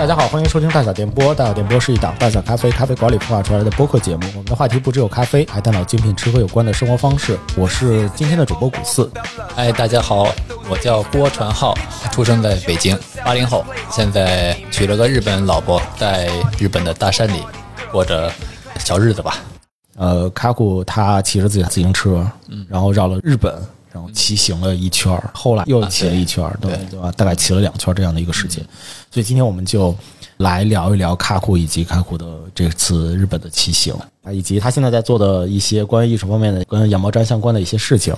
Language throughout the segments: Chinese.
大家好，欢迎收听大小电波。大小电波是一档大小咖啡咖啡馆里孵化出来的播客节目。我们的话题不只有咖啡，还探讨精品吃喝有关的生活方式。我是今天的主播古四。哎，大家好，我叫郭传浩，出生在北京，八零后，现在娶了个日本老婆，在日本的大山里过着小日子吧。呃，卡古他骑着自己的自行车，然后绕了日本，然后骑行了一圈儿，后来又骑了一圈儿，对对吧？大概骑了两圈儿这样的一个时间。所以今天我们就来聊一聊卡库以及卡库的这次日本的骑行啊，以及他现在在做的一些关于艺术方面的、跟羊毛毡相关的一些事情。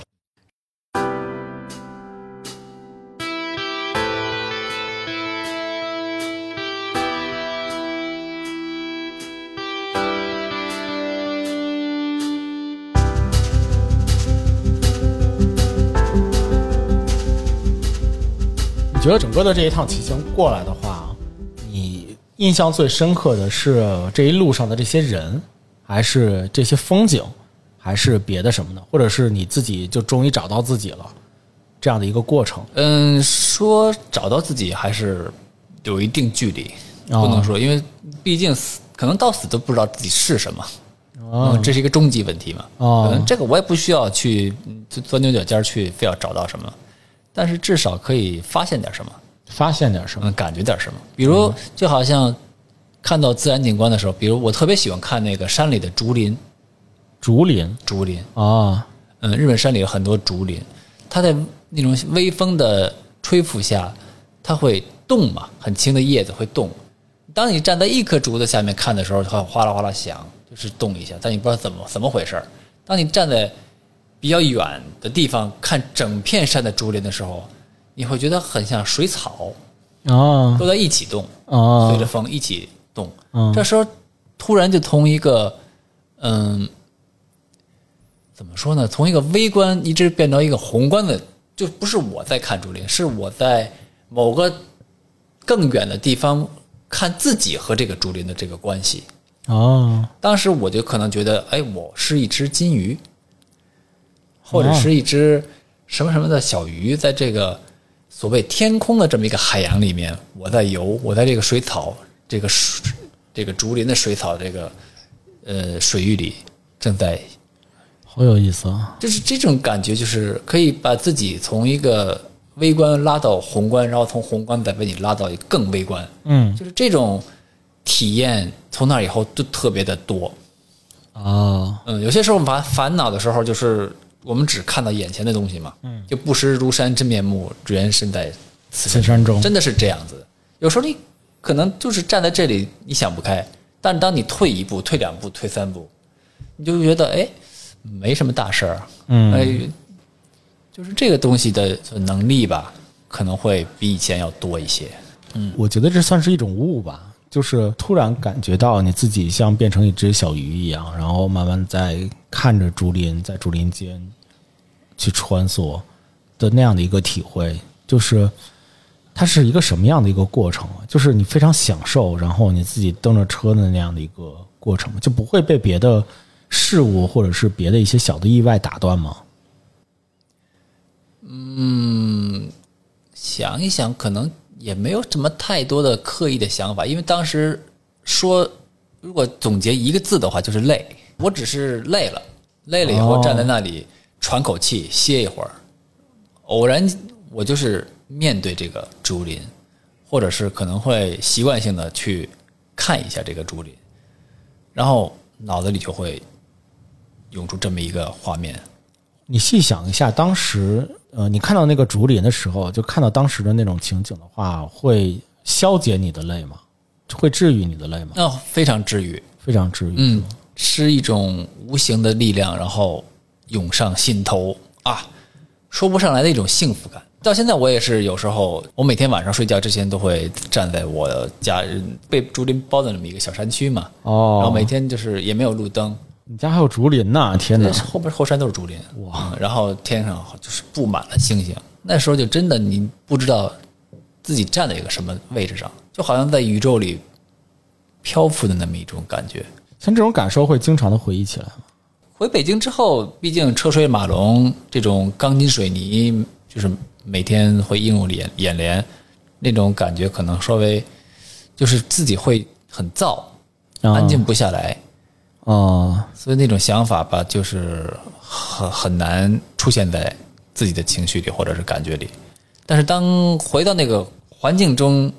觉得整个的这一趟骑行过来的话，你印象最深刻的是这一路上的这些人，还是这些风景，还是别的什么呢？或者是你自己就终于找到自己了这样的一个过程？嗯，说找到自己还是有一定距离，哦不能说，因为毕竟死可能到死都不知道自己是什么。这是一个终极问题嘛。哦可能这个我也不需要去钻牛角尖儿去非要找到什么，但是至少可以发现点什么。发现点什么？嗯，感觉点什么。比如，就好像看到自然景观的时候，比如我特别喜欢看那个山里的竹林，竹林竹林。啊，嗯，日本山里有很多竹林，它在那种微风的吹拂下，它会动嘛，很轻的叶子会动。当你站在一棵竹子下面看的时候，它会哗啦哗啦响，就是动一下，但你不知道怎么怎么回事儿。当你站在比较远的地方看整片山的竹林的时候，你会觉得很像水草，啊都在一起动。啊随着风一起动。嗯这时候突然就从一个嗯，怎么说呢？从一个微观一直变到一个宏观的，就不是我在看竹林，是我在某个更远的地方看自己和这个竹林的这个关系。哦当时我就可能觉得，哎，我是一只金鱼，或者是一只什么什么的小鱼，在这个所谓天空的这么一个海洋里面，我在游，我在这个水草、这个水、这个竹林的水草这个呃水域里正在，好有意思啊！就是这种感觉，就是可以把自己从一个微观拉到宏观，然后从宏观再把你拉到一个更微观，嗯就是这种体验，从那以后就特别的多。啊嗯，有些时候烦烦恼的时候，就是我们只看到眼前的东西嘛，嗯，就不识庐山真面目，只缘身在此此山中。真的是这样子。有时候你可能就是站在这里，你想不开，但当你退一步、退两步、退三步，你就觉得哎，没什么大事儿，嗯。哎，就是这个东西的能力吧，可能会比以前要多一些。嗯。我觉得这算是一种悟吧，就是突然感觉到你自己像变成一只小鱼一样，然后慢慢在看着竹林，在竹林间去穿梭的那样的一个体会，就是它是一个什么样的一个过程？就是你非常享受，然后你自己蹬着车的那样的一个过程，就不会被别的事物或者是别的一些小的意外打断吗？嗯想一想，可能也没有什么太多的刻意的想法，因为当时说，如果总结一个字的话，就是累。我只是累了，累了以后站在那里喘口气，歇一会儿。偶然，我就是面对这个竹林，或者是可能会习惯性的去看一下这个竹林，然后脑子里就会涌出这么一个画面。你细想一下，当时呃，你看到那个竹林的时候，就看到当时的那种情景的话，会消解你的累吗？会治愈你的累吗？哦，非常治愈。非常治愈。嗯，是一种无形的力量，然后涌上心头啊，说不上来的一种幸福感。到现在我也是有时候，我每天晚上睡觉之前都会站在我家被竹林包的那么一个小山区嘛，哦，然后每天就是也没有路灯，你家还有竹林呢！天哪那，后边后山都是竹林哇、嗯然后天上就是布满了星星。那时候就真的你不知道自己站在一个什么位置上，就好像在宇宙里漂浮的那么一种感觉。像这种感受会经常的回忆起来吗？回北京之后，毕竟车水马龙，这种钢筋水泥，就是每天会映入眼眼帘，那种感觉可能稍微就是自己会很燥，啊安静不下来。哦，所以那种想法吧，就是很很难出现在自己的情绪里或者是感觉里。但是当回到那个环境中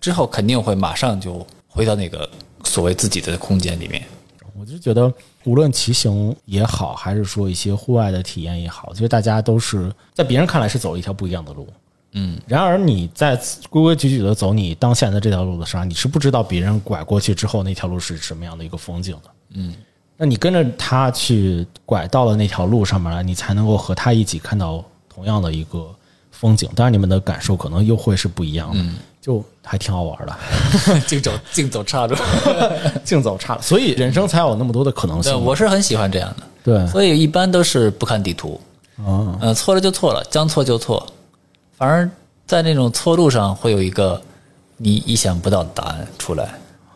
之后，肯定会马上就回到那个所谓自己的空间里面。我就觉得，无论骑行也好，还是说一些户外的体验也好，其实大家都是在别人看来是走了一条不一样的路。嗯，然而你在规规矩矩的走你当前的这条路的时候，你是不知道别人拐过去之后那条路是什么样的一个风景的。嗯，那你跟着他去拐到了那条路上面来，你才能够和他一起看到同样的一个风景。当然，你们的感受可能又会是不一样的，就还挺好玩的。竞走竞走岔路，竞走岔路，所以人生才有那么多的可能对，性。我是很喜欢这样的。对，所以一般都是不看地图，哦，嗯、错了就错了，将错就错。反而在那种错路上，会有一个你意想不到的答案出来。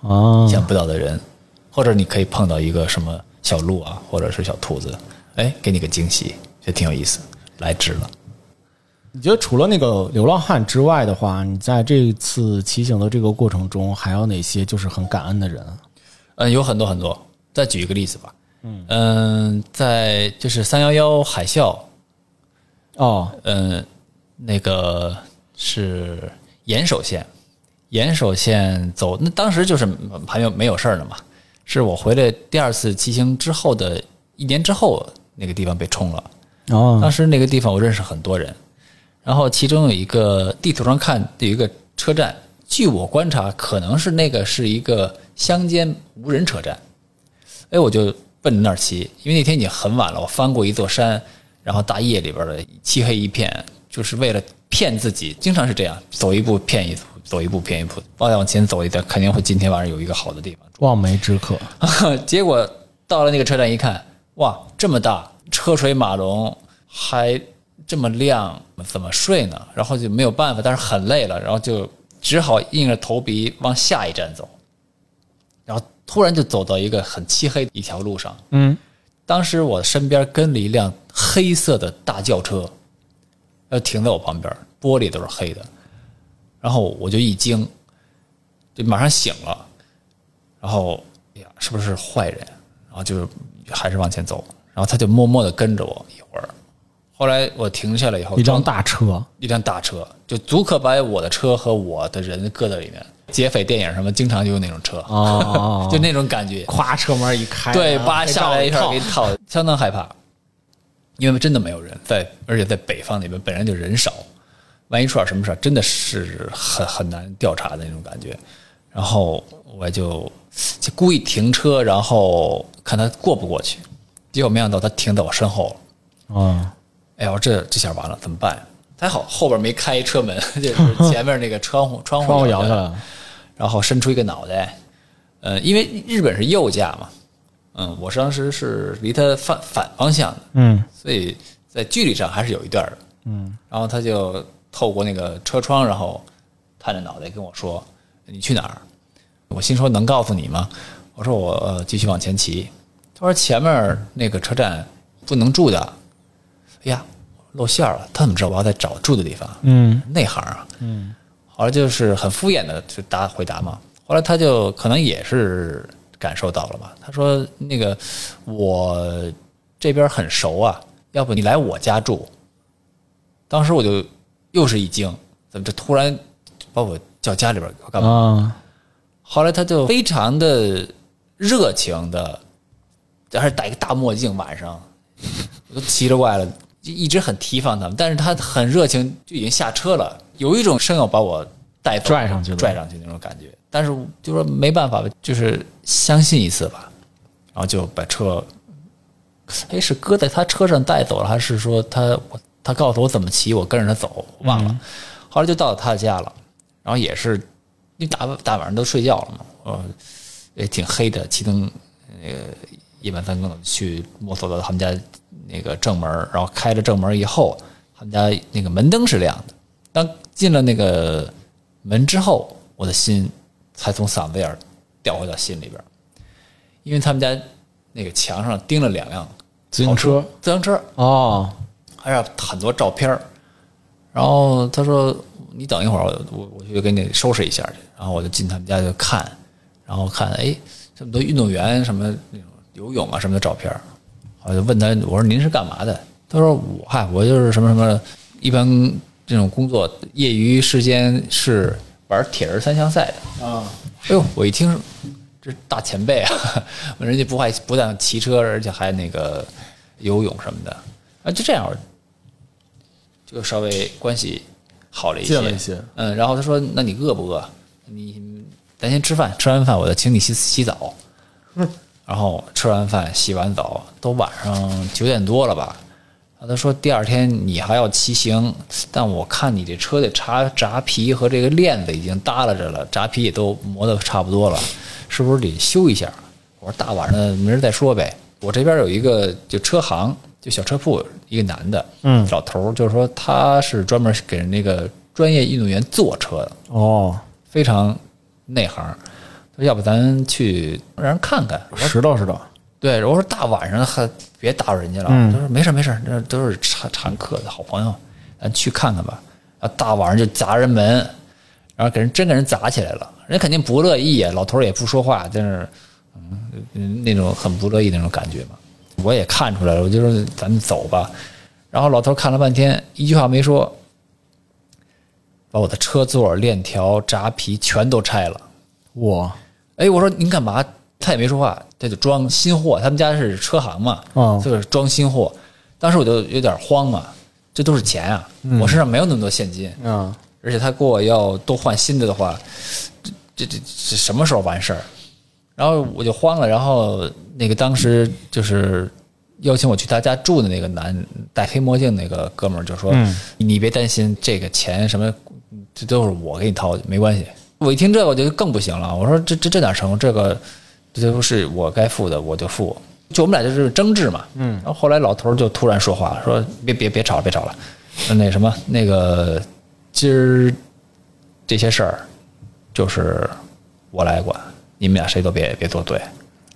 啊意，想不到的人，或者你可以碰到一个什么小鹿啊，或者是小兔子，哎，给你个惊喜，就挺有意思，来值了。你觉得除了那个流浪汉之外的话，你在这次骑行的这个过程中，还有哪些就是很感恩的人？嗯，有很多很多。再举一个例子吧，嗯在就是三幺幺海啸，哦，嗯，那个是岩手县，岩手县走，那当时就是还没有没有事儿呢嘛，是我回来第二次骑行之后的一年之后，那个地方被冲了。哦，当时那个地方我认识很多人，然后其中有一个地图上看有一个车站，据我观察，可能是那个是一个乡间无人车站。哎，我就奔着那儿骑，因为那天已经很晚了，我翻过一座山，然后大夜里边的漆黑一片，就是为了骗自己，经常是这样，走一步骗一步，走一步骗一步，再往前走一点，肯定会今天晚上有一个好的地方。望梅止渴。结果到了那个车站一看，哇，这么大，车水马龙，还这么亮，怎么睡呢？然后就没有办法，但是很累了，然后就只好硬着头皮往下一站走。然后突然就走到一个很漆黑的一条路上，嗯，当时我身边跟了一辆黑色的大轿车，要停在我旁边，玻璃都是黑的。然后我就一惊，就马上醒了，然后哎呀，是不是坏人？然后就还是往前走，然后他就默默的跟着我一会儿。后来我停下来以后，一辆大车。一辆大车，就足可把我的车和我的人搁在里面。劫匪电影什么经常就有那种车，哦就那种感觉。咵，车门一开，对，然后叭下来一下给你套，相当害怕，因为真的没有人在，而且在北方那边本来就人少，万一出点什么事儿，真的是很很难调查的那种感觉。然后我就就故意停车，然后看他过不过去，结果没想到他停在我身后了。嗯，哎呦，这这下完了，怎么办？还好后边没开车门，就是前面那个窗户窗户摇下来。然后伸出一个脑袋，呃，因为日本是右驾嘛，嗯，我当时是离他反反方向的，嗯所以在距离上还是有一段的，嗯，然后他就透过那个车窗，然后探着脑袋跟我说：“你去哪儿？”我心说：“能告诉你吗？”我说：“我、呃、继续往前骑。”他说：“前面那个车站不能住的。”哎呀，露馅儿了，他怎么知道我要在找住的地方？嗯内行啊。嗯，后来就是很敷衍的就答回答嘛。后来他就可能也是感受到了吧，他说那个我这边很熟啊，要不你来我家住。当时我就又是一惊，怎么这突然把我叫家里边干嘛？啊，后来他就非常的热情的，还是戴一个大墨镜，晚上我都奇了怪了，就一直很提防他们，但是他很热情，就已经下车了，有一种生要把我带走拽上去了拽上去那种感觉。但是就说没办法，就是相信一次吧，然后就把车，哎，是搁在他车上带走了，还是说他我他告诉我怎么骑，我跟着他走，忘了。后来就到了他家了，然后也是，因为大大晚上都睡觉了嘛，呃，也挺黑的，熄灯，那个夜半三更的去摸索到他们家那个正门，然后开了正门以后，他们家那个门灯是亮的。当进了那个门之后，我的心才从嗓子眼儿掉回到心里边儿，因为他们家那个墙上钉了两辆自行车。自行车，哦，还有很多照片儿然后他说你等一会儿，我我我去给你收拾一下去。然后我就进他们家就看，然后看哎这么多运动员什么那种游泳啊什么的照片儿，我就问他我说您是干嘛的？他说我嗨我就是什么什么，一般这种工作业余时间是玩铁人三项赛的。啊，哎呦，我一听，这大前辈啊！人家不还不但骑车，而且还那个游泳什么的啊，就这样，就稍微关系好了一些。了一些嗯，然后他说：“那你饿不饿？你咱先吃饭，吃完饭我再请你洗洗澡。” 然后吃完饭洗完澡，都晚上九点多了吧？啊，他说第二天你还要骑行，但我看你这车的闸闸皮和这个链子已经耷拉着了，闸皮也都磨得差不多了，是不是得修一下？我说大晚上的，明儿再说呗。我这边有一个就车行，就小车铺，一个男的，嗯老头儿，就是说他是专门给人那个专业运动员做车的，哦，非常内行。他说要不咱去让人看看？我说拾掇拾掇，对，我说大晚上还别打扰人家了。嗯他说没事没事，那都是常常客的好朋友，咱去看看吧。啊，大晚上就砸人门，然后给人真给人砸起来了，人肯定不乐意啊。老头也不说话，但是嗯那种很不乐意的那种感觉嘛。我也看出来了，我就说咱们走吧。然后老头看了半天，一句话没说，把我的车座、链条、闸皮全都拆了。我哎，我说您干嘛？他也没说话，他就装新货。他们家是车行嘛，哦就是装新货。当时我就有点慌嘛，这都是钱啊，我身上没有那么多现金，啊，而且他给我要都换新的的话，这这这这什么时候完事儿？然后我就慌了，然后那个当时就是邀请我去他家住的那个男戴黑墨镜那个哥们儿就说：“嗯你别担心，这个钱什么，这都是我给你掏，没关系。”我一听这个我就更不行了，我说这这这哪成？这个这都是我该付的，我就付。就我们俩就是争执嘛，嗯。然后后来老头儿就突然说话说：“别别别吵了，别吵了，那什么那个今儿这些事儿就是我来管，你们俩谁都别别作对。”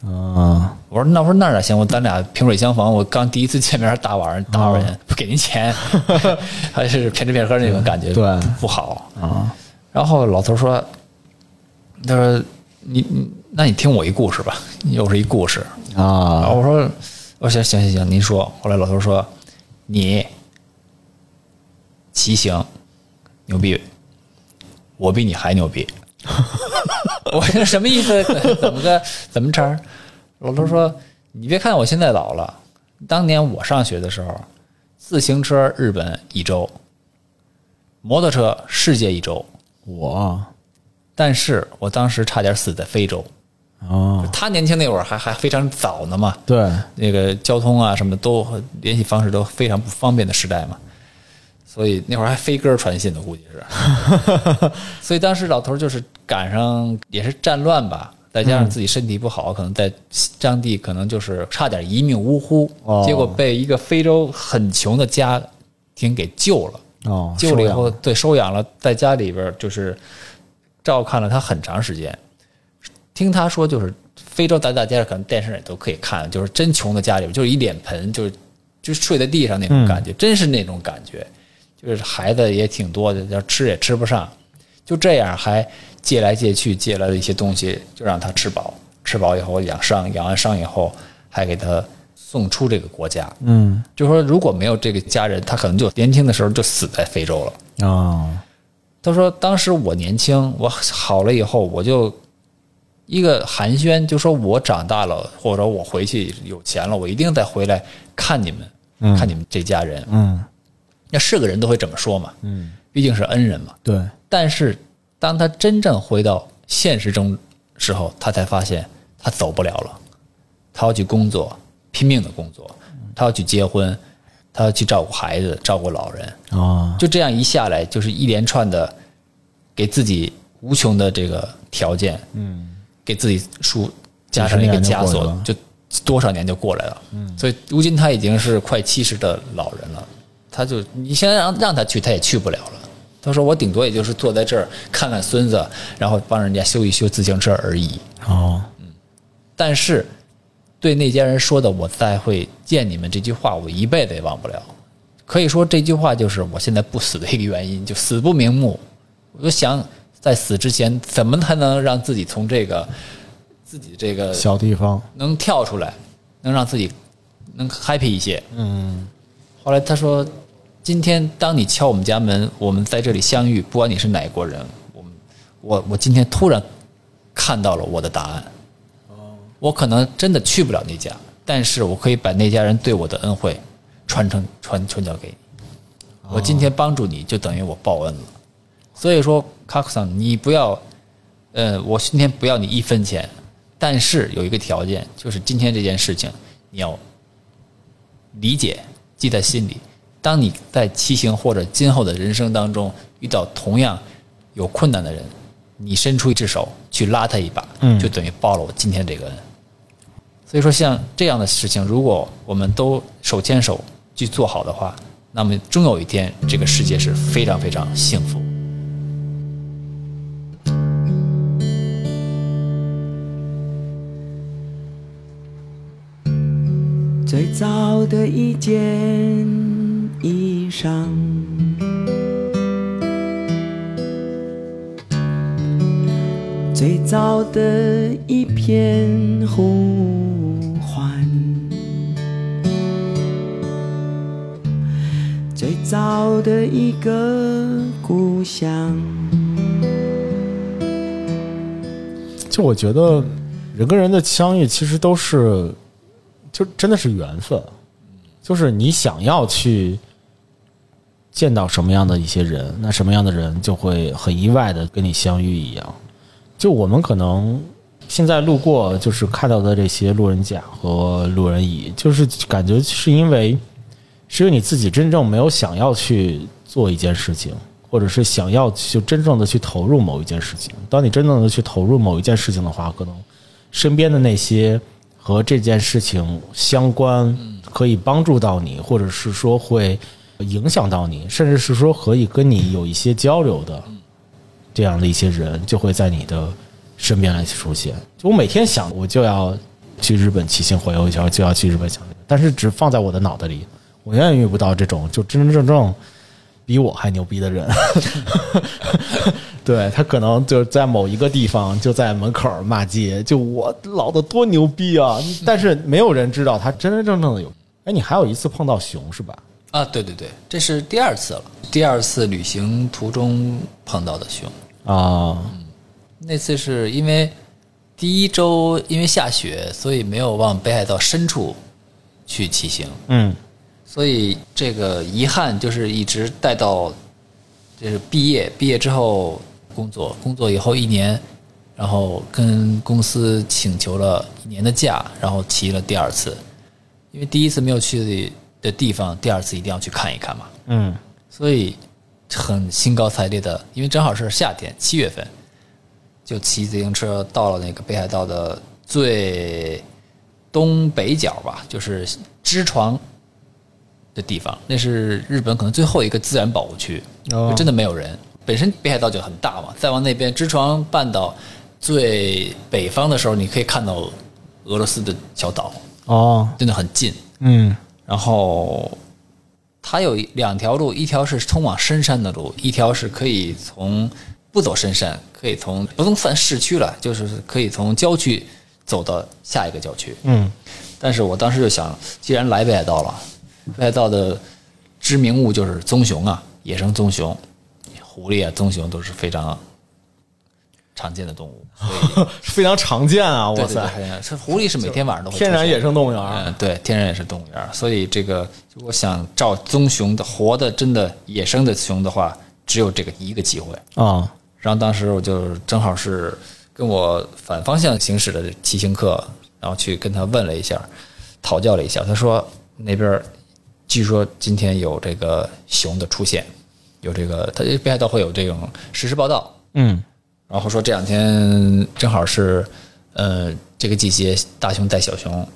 啊，我说那我说那哪行？我咱俩萍水相逢，我刚第一次见面，大晚上打扰人，不给您钱，还是骗吃骗喝那种感觉，对不好。啊，然后老头说：“他说你你那你听我一故事吧，又是一故事。”然啊，后我说：“我说行行行行，您说。”后来老头说：“你骑行牛逼，我比你还牛逼。”我说什么意思？怎么个怎么茬儿？老头说：“你别看我现在老了，当年我上学的时候，自行车日本一周，摩托车世界一周，我但是我当时差点死在非洲。啊，他年轻那会儿还还非常早呢嘛，对，那个交通啊什么都联系方式都非常不方便的时代嘛，所以那会儿还飞鸽传信呢，估计是。所以当时老头儿就是赶上也是战乱吧，再加上自己身体不好，可能在当地可能就是差点一命呜呼，哦结果被一个非洲很穷的家庭给救了。哦，救了以后，对收养了，在家里边儿就是照看了他很长时间。听他说，就是非洲大大街上可能电视也都可以看，就是真穷的家里边，就是一脸盆，就是就是睡在地上那种感觉，真是那种感觉。就是孩子也挺多的，要吃也吃不上，就这样还借来借去，借来了一些东西，就让他吃饱。吃饱以后养伤，养完伤以后还给他送出这个国家。嗯就说如果没有这个家人，他可能就年轻的时候就死在非洲了。啊，他说当时我年轻，我好了以后我就一个寒暄，就说我长大了，或者我回去有钱了，我一定再回来看你们，看你们这家人。嗯那是个人都会这么说嘛，嗯，毕竟是恩人嘛。对，但是当他真正回到现实中时候，他才发现他走不了了。他要去工作，拼命的工作，他要去结婚，他要去照顾孩子，照顾老人。啊，就这样一下来，就是一连串的给自己无穷的这个条件，嗯，给自己输加上那个枷锁就多少年就过来了。嗯，所以如今他已经是快七十的老人了，他就你现在让让他去，他也去不了了。他说：“我顶多也就是坐在这儿看看孙子，然后帮人家修一修自行车而已。哦，嗯但是对那家人说的‘我再会见你们’这句话，我一辈子也忘不了。可以说这句话就是我现在不死的一个原因，就死不瞑目，我就想在死之前怎么才能让自己从这个自己这个小地方，能跳出来，能让自己能 happy 一些。嗯。后来他说，今天当你敲我们家门，我们在这里相遇，不管你是哪国人，我们我我今天突然看到了我的答案。哦。我可能真的去不了那家，但是我可以把那家人对我的恩惠传承传传教给你。我今天帮助你就等于我报恩了。所以说，卡克桑，你不要，呃，我今天不要你一分钱。但是有一个条件，就是今天这件事情你要理解，记在心里。当你在骑行或者今后的人生当中遇到同样有困难的人，你伸出一只手去拉他一把，就等于报了我今天这个恩。所以说，像这样的事情，如果我们都手牵手去做好的话，那么终有一天，这个世界是非常非常幸福。最早的一件衣裳，最早的一片呼唤，最早的一个故乡。就我觉得，人跟人的相遇其实都是。就真的是缘分，就是你想要去见到什么样的一些人，那什么样的人就会很意外的跟你相遇一样。就我们可能现在路过，就是看到的这些路人甲和路人乙，就是感觉是因为是因为你自己真正没有想要去做一件事情，或者是想要就真正的去投入某一件事情。当你真正的去投入某一件事情的话，可能身边的那些。和这件事情相关，可以帮助到你，或者是说会影响到你，甚至是说可以跟你有一些交流的这样的一些人，就会在你的身边来出现。就我每天想，我就要去日本骑行环游一圈，就要去日本想，但是只放在我的脑袋里，我永远遇不到这种就真真正正比我还牛逼的人。对他可能就在某一个地方，就在门口骂街，就我老的多牛逼啊！但是没有人知道他真真正正的有。哎，你还有一次碰到熊是吧？啊，对对对，这是第二次了。第二次旅行途中碰到的熊啊，那次是因为第一周因为下雪，所以没有往北海道深处去骑行。嗯，所以这个遗憾就是一直带到就是毕业，毕业之后。工作工作以后一年，然后跟公司请求了一年的假，然后骑了第二次，因为第一次没有去的地方，第二次一定要去看一看嘛。嗯，所以很兴高采烈的，因为正好是夏天，七月份，就骑自行车到了那个北海道的最东北角吧，就是支床的地方，那是日本可能最后一个自然保护区，真的没有人。本身北海道就很大嘛，再往那边，支床半岛最北方的时候，你可以看到俄罗斯的小岛哦，真的很近。嗯，然后它有两条路，一条是通往深山的路，一条是可以从不走深山，可以从不能算市区了，就是可以从郊区走到下一个郊区。嗯，但是我当时就想，既然来北海道了，北海道的知名物就是棕熊啊，野生棕熊。狐狸啊，棕熊都是非常常见的动物，非常常见啊！哇塞，这狐狸是每天晚上都会天然野生动物园，嗯，对，天然野生动物园。所以这个，如果想照棕熊的活的、真的野生的熊的话，只有这个一个机会啊。然后当时我就正好是跟我反方向行驶的骑行客，然后去跟他问了一下，讨教了一下。他说那边据说今天有这个熊的出现。有这个，它北海道会有这种实时报道，嗯，然后说这两天正好是，呃，这个季节大熊带小熊，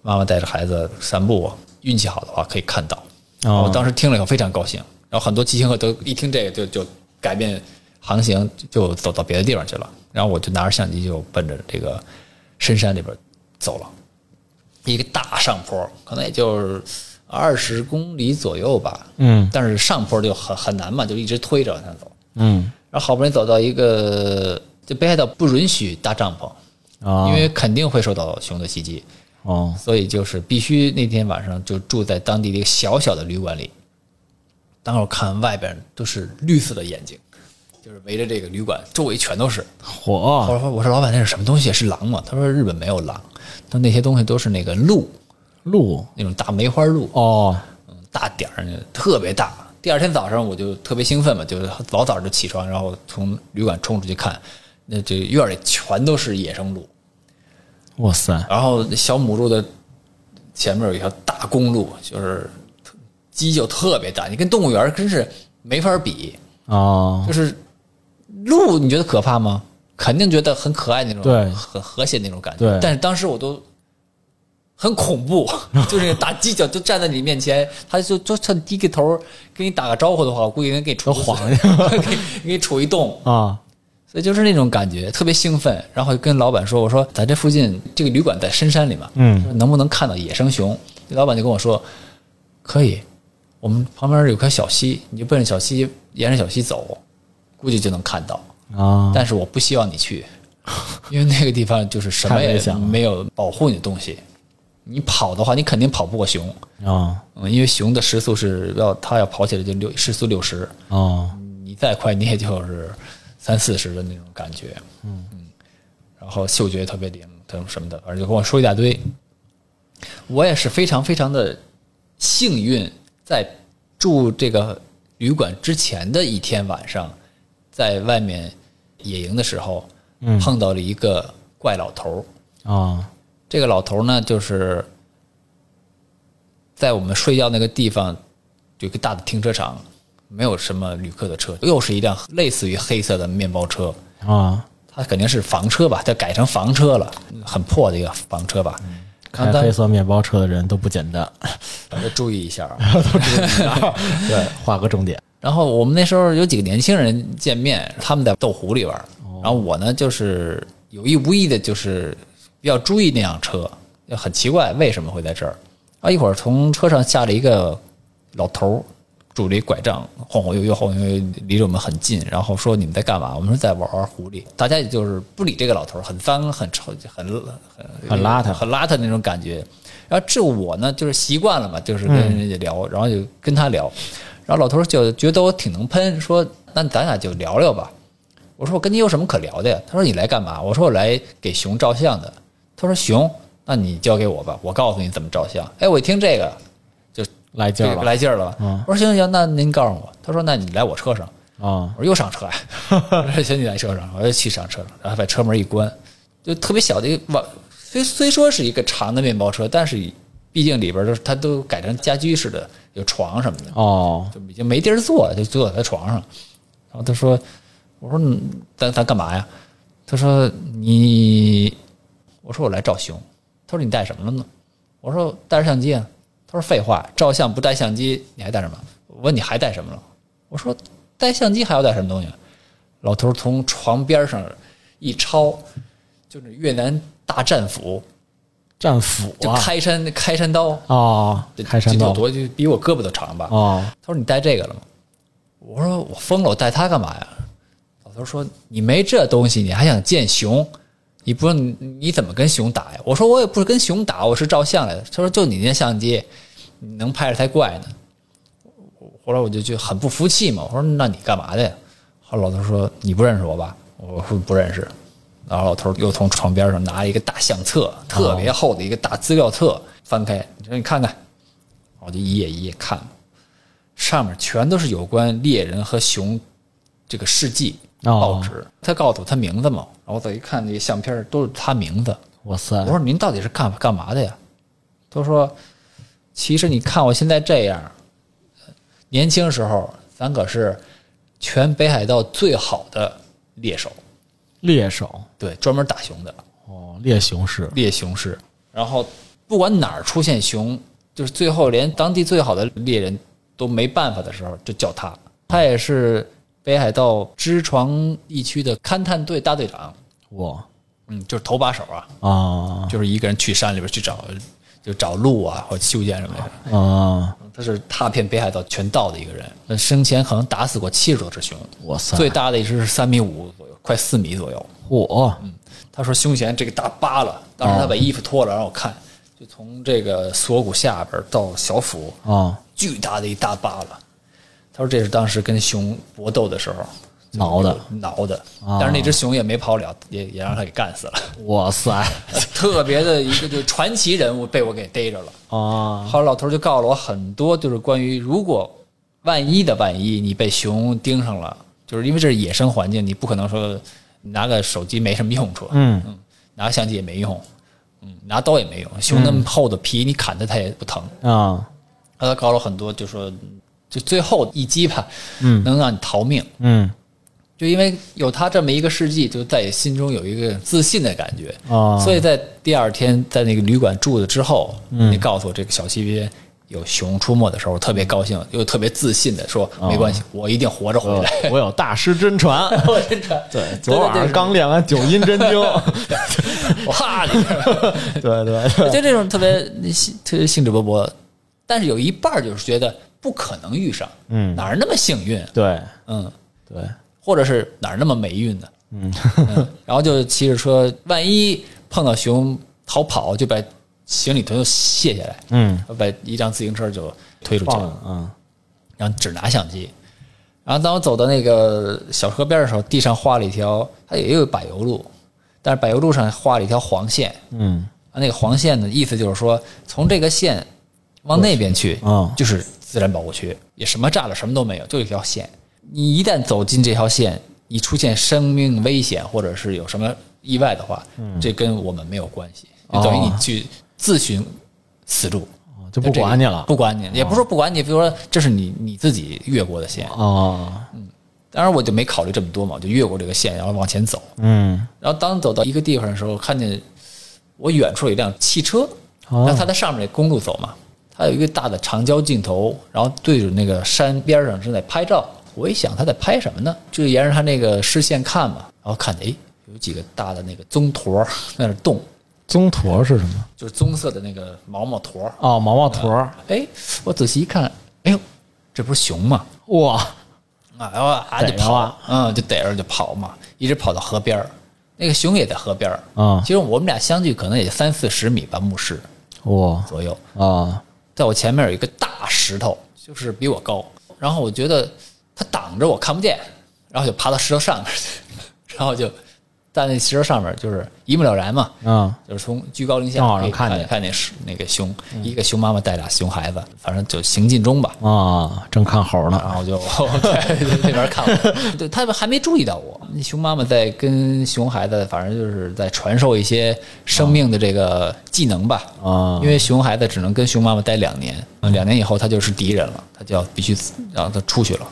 妈妈带着孩子散步，运气好的话可以看到。我当时听了以后非常高兴，然后很多骑行客都一听这个就就改变航行，就走到别的地方去了。然后我就拿着相机就奔着这个深山里边走了，一个大上坡，可能也就是。二十公里左右吧，嗯，但是上坡就很很难嘛，就一直推着往上走，嗯，然后好不容易走到一个，就北海道不允许搭帐篷，啊，因为肯定会受到熊的袭击，哦。所以就是必须那天晚上就住在当地的一个小小的旅馆里。当时我看外边都是绿色的眼睛，就是围着这个旅馆，周围全都是。我火说我说老板那是什么东西？是狼吗？他说日本没有狼，他说那些东西都是那个鹿，鹿那种大梅花鹿，哦嗯，大点儿那特别大。第二天早上我就特别兴奋嘛，就是老早就起床，然后从旅馆冲出去看，那这院里全都是野生鹿，哇塞然后小母鹿的前面有一条大公鹿，就是鸡就特别大，你跟动物园真是没法比。啊就是鹿，你觉得可怕吗？肯定觉得很可爱那种，对很和谐那种感觉。对但是当时我都很恐怖，就是那个大犄角就站在你面前，他就就趁低个头跟你打个招呼的话，我估计能给你杵都晃给给你杵一洞。啊所以就是那种感觉，特别兴奋。然后跟老板说：“我说咱这附近这个旅馆在深山里嘛，嗯能不能看到野生熊？”老板就跟我说：“可以，我们旁边有条小溪，你就奔着小溪，沿着小溪走，估计就能看到。啊但是我不希望你去，因为那个地方就是什么也没有保护你的东西。你跑的话，你肯定跑不过熊，啊。嗯，因为熊的时速是要它要跑起来就六时速六十，啊你再快你也就是三四十的那种感觉，嗯。嗯，然后嗅觉特别灵，特什么的，反正就跟我说一大堆。我也是非常非常的幸运，在住这个旅馆之前的一天晚上，在外面野营的时候，嗯。碰到了一个怪老头儿。啊这个老头儿呢，就是在我们睡觉那个地方有一个大的停车场，没有什么旅客的车，又是一辆类似于黑色的面包车，啊！它肯定是房车吧，它改成房车了，很破的一个房车吧。开黑色面包车的人都不简单，大家注意一下啊。对，画个重点然后我们那时候有几个年轻人见面，他们在斗湖里玩儿，然后我呢就是有意无意的，就是比较注意那辆车，就很奇怪为什么会在这儿。啊，一会儿从车上下来一个老头儿，拄着一拐杖，晃晃悠悠，晃晃悠悠，离着我们很近，然后说你们在干嘛？我们说在玩玩狐狸。大家也就是不理这个老头儿，很脏、很臭、很很很邋遢很邋遢那种感觉。然后这我呢，就是习惯了嘛，就是跟人家聊，然后就跟他聊。然后老头儿就觉得我挺能喷，说那咱俩就聊聊吧。我说我跟你有什么可聊的呀？他说你来干嘛？我说我来给熊照相的。他说行，那你交给我吧，我告诉你怎么照相。哎，我一听这个就来劲儿了来劲儿了吧？嗯我说行行行，那您告诉我。他说那你来我车上。啊我说又上车呀，我说行，你来车上，我就去上车上，然后把车门一关，就特别小的一个往，虽虽说是一个长的面包车，但是毕竟里边都是它都改成家居式的，有床什么的，哦就已经没地儿坐了，就坐在床上。然后他说：“我说嗯咱咱干嘛呀？”他说：“你，我说我来照熊。”他说：“你带什么了呢？”我说：“带着相机啊。”他说：“废话，照相不带相机，你还带什么？”我问你还带什么了？我说：“带相机还要带什么东西？”老头从床边上一抄，就是越南大战斧，战斧开山开山刀，啊，开山刀多就比我胳膊都长吧？哦他说你带这个了吗？我说我疯了，我带它干嘛呀？老头说你没这东西，你还想见熊？你不你你怎么跟熊打呀？我说我也不是跟熊打，我是照相来的。他说就你那相机，你能拍着才怪呢。后来我就就很不服气嘛，我说那你干嘛的呀？后来老头说你不认识我吧？我说不认识。然后老头又从床边上拿了一个大相册，特别厚的一个大资料册，翻开，你说你看看，我就一页一页看，上面全都是有关猎人和熊这个事迹报纸。他告诉我他名字嘛，然后我再一看那个相片都是他名字。哇塞我说您到底是干干嘛的呀？他说，其实你看我现在这样，年轻时候咱可是全北海道最好的猎手，猎手对，专门打熊的哦，猎熊是猎熊师。然后不管哪儿出现熊，就是最后连当地最好的猎人都没办法的时候，就叫他。他也是北海道知床地区的勘探队大队长，哇嗯，就是头把手啊。啊就是一个人去山里边去找就找路啊或者修建什么的。啊，他是踏遍北海道全道的一个人，那生前可能打死过七十多只熊，哇塞，最大的一只是三米五左右，快四米左右。嚯，他说胸前这个大疤了，当时他把衣服脱了让我看，就从这个锁骨下边到小腹，啊，巨大的一大疤了。他说这是当时跟熊搏斗的时候挠的，挠的，啊但是那只熊也没跑了，也也让他给干死了。哇塞，特别的一个就是传奇人物被我给逮着了。啊，后来老头就告诉我很多，就是关于如果万一的万一你被熊盯上了，就是因为这是野生环境，你不可能说拿个手机没什么用处，嗯拿个相机也没用，嗯，拿刀也没用，熊那么厚的皮，你砍它它也不疼。啊，他告诉了很多，就说就最后一击吧，嗯。能让你逃命。嗯。就因为有他这么一个事迹，就在心中有一个自信的感觉。啊。所以在第二天在那个旅馆住了之后，你告诉我这个小溪边有熊出没的时候，特别高兴，又特别自信的说没关系，我一定活着回我来。我有大师真传，我真传。对，昨晚上刚练完九阴真经，我怕，你。对对，就这种特别兴特别兴致勃勃，但是有一半就是觉得不可能遇上，嗯。哪儿那么幸运，对。嗯，对，或者是哪儿那么霉运呢？嗯，然后就骑着车，万一碰到熊逃跑，就把行李头就卸下来，嗯，把一辆自行车就推出去了，嗯。然后只拿相机。然后当我走到那个小河边的时候，地上画了一条，它也有柏油路，但是柏油路上画了一条黄线，嗯。啊，那个黄线的意思就是说，从这个线往那边去，嗯。就是自然保护区，也什么栅栏什么都没有，就一条线。你一旦走进这条线，你出现生命危险或者是有什么意外的话，这跟我们没有关系，就等于你哦去自寻死路，就不管你了。不管你，也不是说不管你，比如说这是你你自己越过的线，啊，当然我就没考虑这么多嘛，我就越过这个线，然后往前走。嗯。然后当走到一个地方的时候，看见我远处有一辆汽车，哦。然后它在上面公路走嘛，它有一个大的长焦镜头，然后对着那个山边上正在拍照。我一想他在拍什么呢？就沿着他那个视线看嘛，然后看哎有几个大的那个棕驼在那儿动，棕驼是什么？就是棕色的那个毛毛驼。哦，毛毛驼，哎，我仔细一看，哎呦，这不是熊吗？哇，啊，然后啊就跑了，嗯，就逮着就跑嘛，一直跑到河边儿那个熊也在河边儿啊其实我们俩相距可能也就三四十米吧，目视哇左右。啊，在我前面有一个大石头，就是比我高，然后我觉得它挡着我看不见，然后就爬到石头上面去，然后就在那石头上面，就是一目了然嘛，嗯就是从居高临下看见嗯看那是那个熊，一个熊妈妈带俩熊孩子，反正就行进中吧。啊，正看猴呢，然后就 在那边看我，对他们还没注意到我。那熊妈妈在跟熊孩子，反正就是在传授一些生命的这个技能吧。啊因为熊孩子只能跟熊妈妈待两年，两年以后他就是敌人了，他就要必须让他出去了，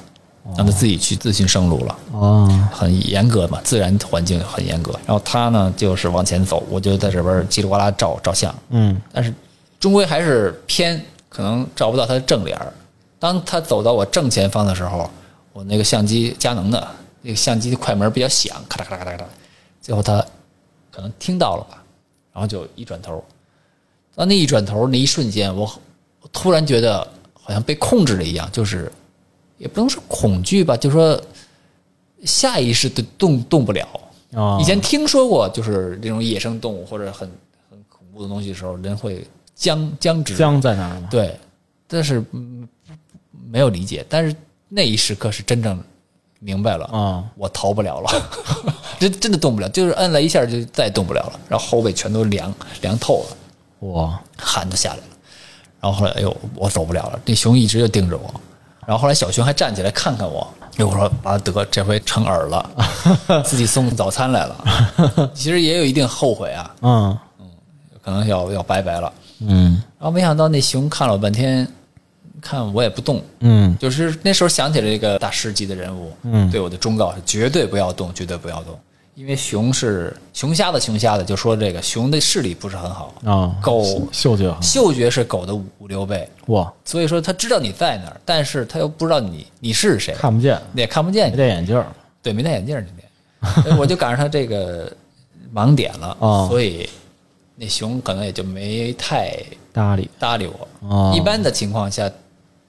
让他自己去自寻生路了。哦很严格嘛，自然环境很严格。然后他呢，就是往前走，我就在这边叽里呱啦照照相。嗯但是终归还是偏，可能照不到他的正脸儿。当他走到我正前方的时候，我那个相机佳能的那个相机的快门比较响，咔嚓咔嚓咔嚓咔嚓。最后他可能听到了吧，然后就一转头。当那一转头那一瞬间，我我突然觉得好像被控制了一样，就是也不能说恐惧吧，就说下意识的动动不了。啊，以前听说过，就是这种野生动物或者很很恐怖的东西的时候，人会僵僵直。僵在那儿吗？对，但是嗯没有理解，但是那一时刻是真正明白了啊，我逃不了了，真真的动不了，就是摁了一下就再也动不了了，然后后背全都凉凉透了，哇，汗都下来了。然后后来，哎呦，我走不了了，那熊一直就盯着我。然后后来小熊还站起来看看我，哎，我说完了得这回成耳了，自己送早餐来了。其实也有一定后悔啊，嗯可能要要拜拜了。嗯然后没想到那熊看了我半天，看我也不动，嗯就是那时候想起了这个大师级的人物，嗯对我的忠告是绝对不要动，绝对不要动，因为熊是熊瞎子，熊瞎子就说这个熊的视力不是很好，啊，狗嗅觉嗅觉是狗的五五六倍，哇，所以说它知道你在哪儿，但是它又不知道你你是谁，看不见，也看不见没你，戴眼镜儿。对，没戴眼镜儿今天，所以 我就赶上它这个盲点了，啊。所以那熊可能也就没太搭理搭理我。哦一般的情况下，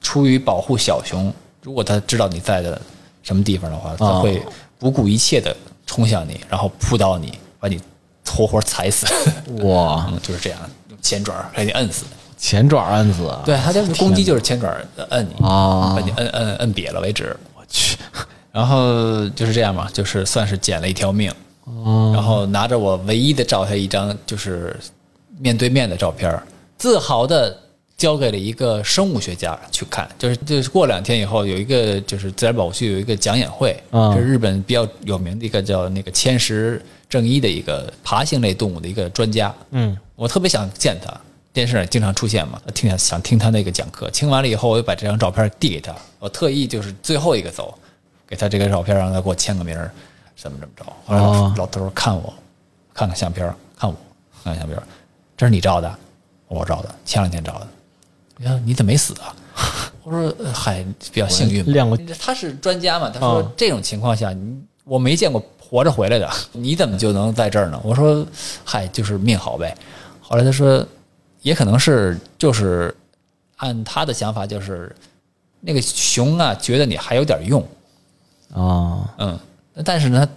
出于保护小熊，如果它知道你在的什么地方的话，它哦会不顾一切的冲向你，然后扑倒你，把你活活踩死。哇，嗯，就是这样，用前爪把你摁死。前爪摁死，对，它就是攻击就是前爪摁你，啊把你摁摁摁瘪了为止。我去，然后就是这样嘛，就是算是捡了一条命。哦，然后拿着我唯一的照下一张就是面对面的照片，自豪的交给了一个生物学家去看。就是就是过两天以后有一个就是自然保护区有一个讲演会，嗯是日本比较有名的一个叫那个千石正一的一个爬行类动物的一个专家。嗯，我特别想见他，电视上经常出现嘛，听想想听他那个讲课。听完了以后，我就把这张照片递给他，我特意就是最后一个走，给他这个照片，让他给我签个名儿，怎么怎么着。后来老、哦老头看我，看看相片，看我，看看相片，这是你照的？我照的，前两天照的。呀，你怎么没死啊？我说呃嗨，比较幸运吧。亮过他是专家嘛，他说嗯这种情况下，你我没见过活着回来的，你怎么就能在这儿呢？我说嗨，就是命好呗。后来他说，也可能是就是按他的想法，就是那个熊啊，觉得你还有点用，啊，嗯，但是呢，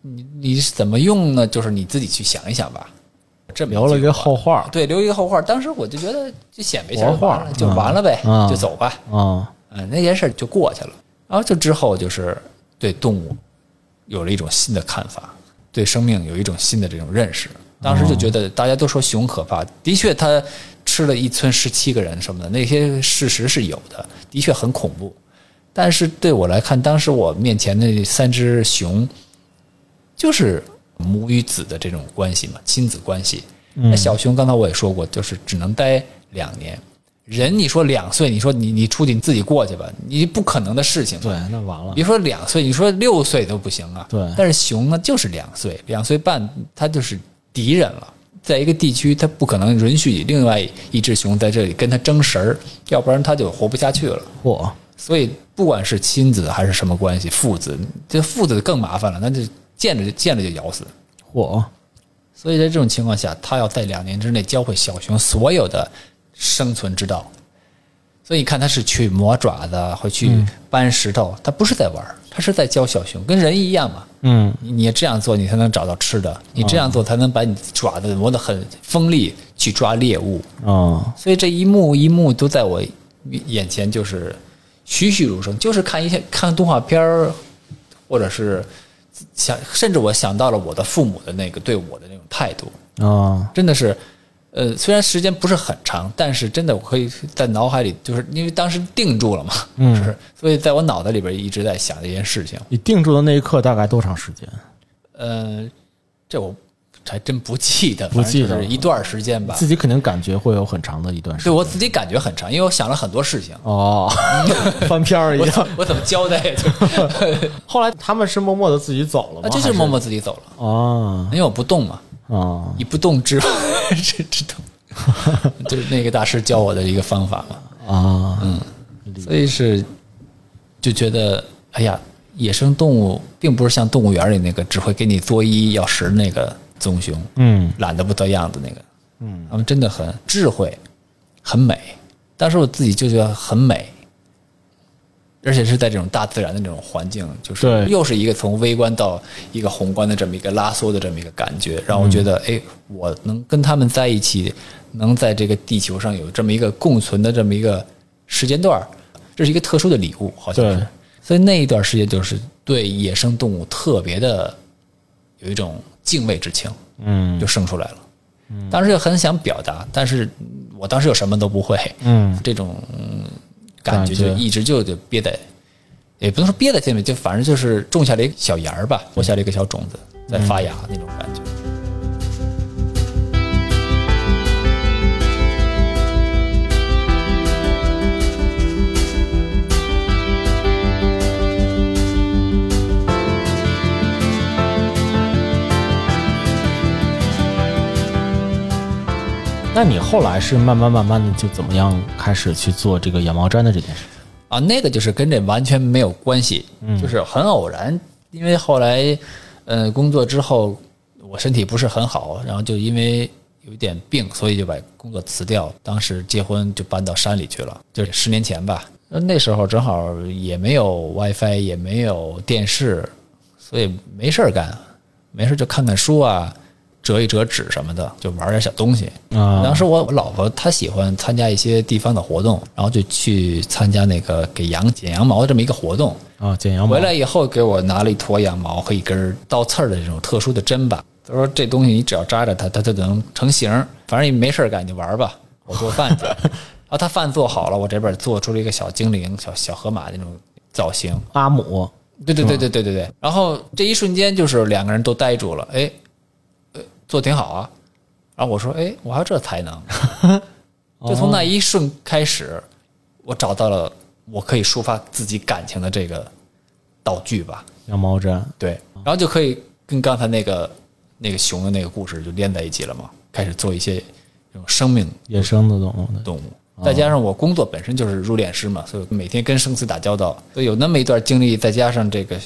你你怎么用呢？就是你自己去想一想吧。这么留了一个后话对，留一个后话。当时我就觉得就显摆一下就完了，就完了呗，嗯就走吧。那件事就过去了。然后就之后就是对动物有了一种新的看法，对生命有一种新的这种认识。当时就觉得大家都说熊可怕，的确它吃了一村十七个人什么的，那些事实是有的，的确很恐怖。但是对我来看，当时我面前的那三只熊，就是母与子的这种关系嘛，亲子关系。那小熊刚才我也说过，就是只能待两年。人你说两岁，你说你你出去你自己过去吧，你不可能的事情。对，那完了，别说两岁，你说六岁都不行啊。对但是熊呢，就是两岁，两岁半，它就是敌人了。在一个地区，它不可能允许另外一只熊在这里跟它争食儿，要不然它就活不下去了。嚯，所以不管是亲子还是什么关系，父子，这父子更麻烦了，那就见着就见着就咬死。嚯，所以在这种情况下，他要在两年之内教会小熊所有的生存之道。所以你看，他是去磨爪子，会去搬石头，他不是在玩儿，他是在教小熊，跟人一样嘛。嗯，你这样做，你才能找到吃的；你这样做，才能把你爪子磨得很锋利，去抓猎物。啊，所以这一幕一幕都在我眼前，就是栩栩如生，就是看一些看动画片儿，或者是想，甚至我想到了我的父母的那个对我的那种态度，啊，真的是，呃，虽然时间不是很长，但是真的我可以在脑海里，就是因为当时定住了嘛，嗯是，所以在我脑袋里边一直在想这件事情。你定住的那一刻大概多长时间？呃，这我还真不记得，不记得一段时间吧自。己肯定感觉会有很长的一段时间。对我自己感觉很长，因为我想了很多事情。哦，翻篇儿一样。我怎么交代 后来他们是默默的自己走了吗？啊，就是默默自己走了，哦因为我不动嘛，啊一不动知知知动，就是那个大师教我的一个方法嘛。啊！嗯所以是就觉得，哎呀，野生动物并不是像动物园里那个只会给你作揖要食那个棕熊，嗯。懒得不得样子那个，嗯，他们真的很智慧，很美。当时我自己就觉得很美，而且是在这种大自然的这种环境，就是又是一个从微观到一个宏观的这么一个拉缩的这么一个感觉，让我觉得，哎，我能跟他们在一起，能在这个地球上有这么一个共存的这么一个时间段儿，这是一个特殊的礼物，好像是。所以那一段时间就是对野生动物特别的有一种敬畏之情，嗯。就生出来了。当时就很想表达，但是我当时又什么都不会，嗯。这种嗯感觉就一直就就憋在，也不能说憋在心里，就反正就是种下了一个小芽儿吧，播下了一个小种子，在发芽那种感觉。那你后来是慢慢慢慢的就怎么样开始去做这个羊毛毡的这件事？啊，那个就是跟这完全没有关系，就是很偶然。因为后来，呃，工作之后我身体不是很好，然后就因为有一点病，所以就把工作辞掉。当时结婚就搬到山里去了，就是十年前吧。那那时候正好也没有 WiFi，也没有电视，所以没事儿干，没事就看看书啊，折一折纸什么的，就玩点小东西。啊当时我我老婆她喜欢参加一些地方的活动，然后就去参加那个给羊剪羊毛的这么一个活动。啊，剪羊毛回来以后给我拿了一坨羊毛和一根倒刺儿的这种特殊的针吧。他说这东西你只要扎着它，它就能成型儿。反正你没事儿干你就玩儿吧。我做饭去，然后他饭做好了，我这边做出了一个小精灵、小小河马那种造型。阿姆对对对对对对对。然后这一瞬间就是两个人都呆住了，哎，呃，做挺好啊。然后我说，哎，我还有这才能。就从那一瞬开始，我找到了我可以抒发自己感情的这个道具吧。羊毛毡，对，然后就可以跟刚才那个那个熊的那个故事就连在一起了嘛，开始做一些这种生命野生的动物动物。再加上我工作本身就是入殓师嘛，所以每天跟生死打交道，所以有那么一段经历，再加上这个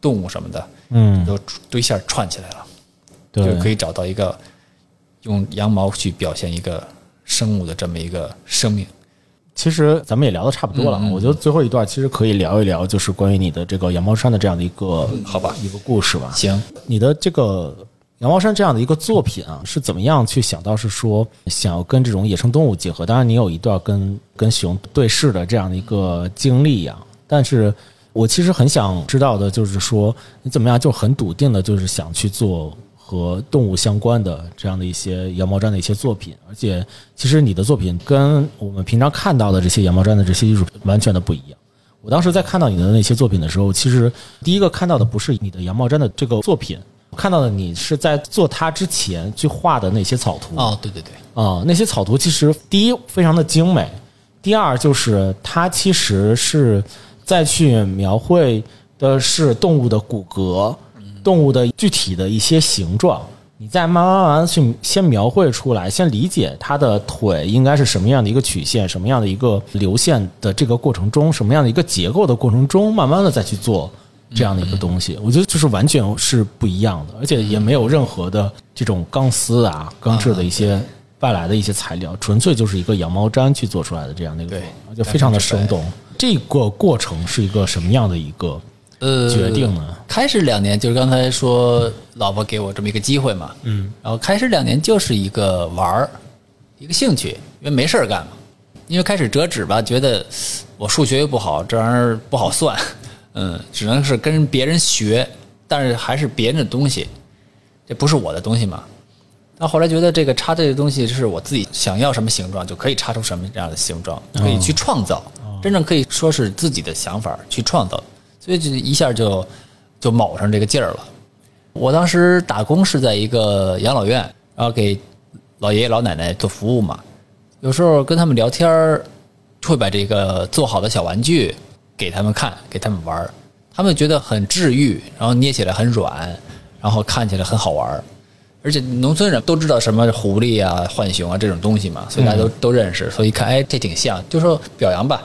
动物什么的，嗯，都都一下串起来了，对，就可以找到一个用羊毛去表现一个生物的这么一个生命。其实咱们也聊的差不多了，嗯我觉得最后一段其实可以聊一聊，就是关于你的这个羊毛衫的这样的一个好吧一个故事吧。行，你的这个羊毛衫这样的一个作品啊，是怎么样去想到是说想要跟这种野生动物结合？当然，你有一段跟跟熊对视的这样的一个经历呀、但是我其实很想知道的就是说，你怎么样就很笃定的，就是想去做和动物相关的这样的一些羊毛毡的一些作品，而且其实你的作品跟我们平常看到的这些羊毛毡的这些艺术品完全的不一样。我当时在看到你的那些作品的时候，其实第一个看到的不是你的羊毛毡的这个作品，看到的你是在做它之前去画的那些草图哦，对对对，啊、那些草图其实第一非常的精美，第二就是它其实是再去描绘的是动物的骨骼，动物的具体的一些形状。你再慢慢慢慢去先描绘出来，先理解它的腿应该是什么样的一个曲线，什么样的一个流线的这个过程中，什么样的一个结构的过程中，慢慢的再去做这样的一个东西。我觉得就是完全是不一样的，而且也没有任何的这种钢丝啊、钢制的一些外来的一些材料，纯粹就是一个羊毛毡去做出来的这样的一个对作品，而且非常的生动。这个过程是一个什么样的一个呃，决定呢？开始两年就是刚才说老婆给我这么一个机会嘛，嗯，然后开始两年就是一个玩儿，一个兴趣，因为没事儿干嘛。因为开始折纸吧，觉得我数学又不好，这玩意儿不好算，嗯，只能是跟别人学，但是还是别人的东西，这不是我的东西嘛。那后来觉得这个插这个东西是我自己想要什么形状就可以插出什么这样的形状，可以去创造，真正可以说是自己的想法去创造，所以这一下就就卯上这个劲儿了。我当时打工是在一个养老院，然后给老爷爷老奶奶做服务嘛，有时候跟他们聊天儿，会把这个做好的小玩具给他们看，给他们玩儿，他们觉得很治愈，然后捏起来很软，然后看起来很好玩儿。而且农村人都知道什么狐狸啊、浣熊啊这种东西嘛，所以大家都、都认识，所以一看，哎，这挺像，就说表扬吧。